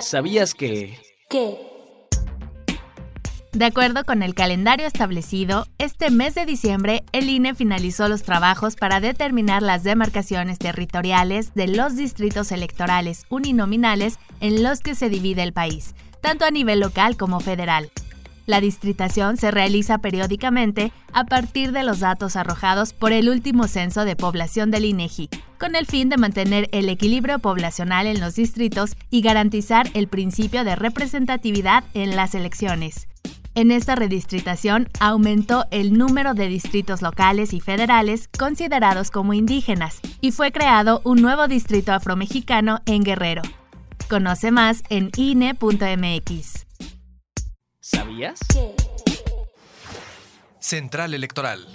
¿Sabías que... ¿Qué? De acuerdo con el calendario establecido, este mes de diciembre el INE finalizó los trabajos para determinar las demarcaciones territoriales de los distritos electorales uninominales en los que se divide el país, tanto a nivel local como federal. La distritación se realiza periódicamente a partir de los datos arrojados por el último censo de población del INEGI, con el fin de mantener el equilibrio poblacional en los distritos y garantizar el principio de representatividad en las elecciones. En esta redistritación aumentó el número de distritos locales y federales considerados como indígenas y fue creado un nuevo distrito afromexicano en Guerrero. Conoce más en INE.mx. ¿Sabías? ¿Qué? Central Electoral.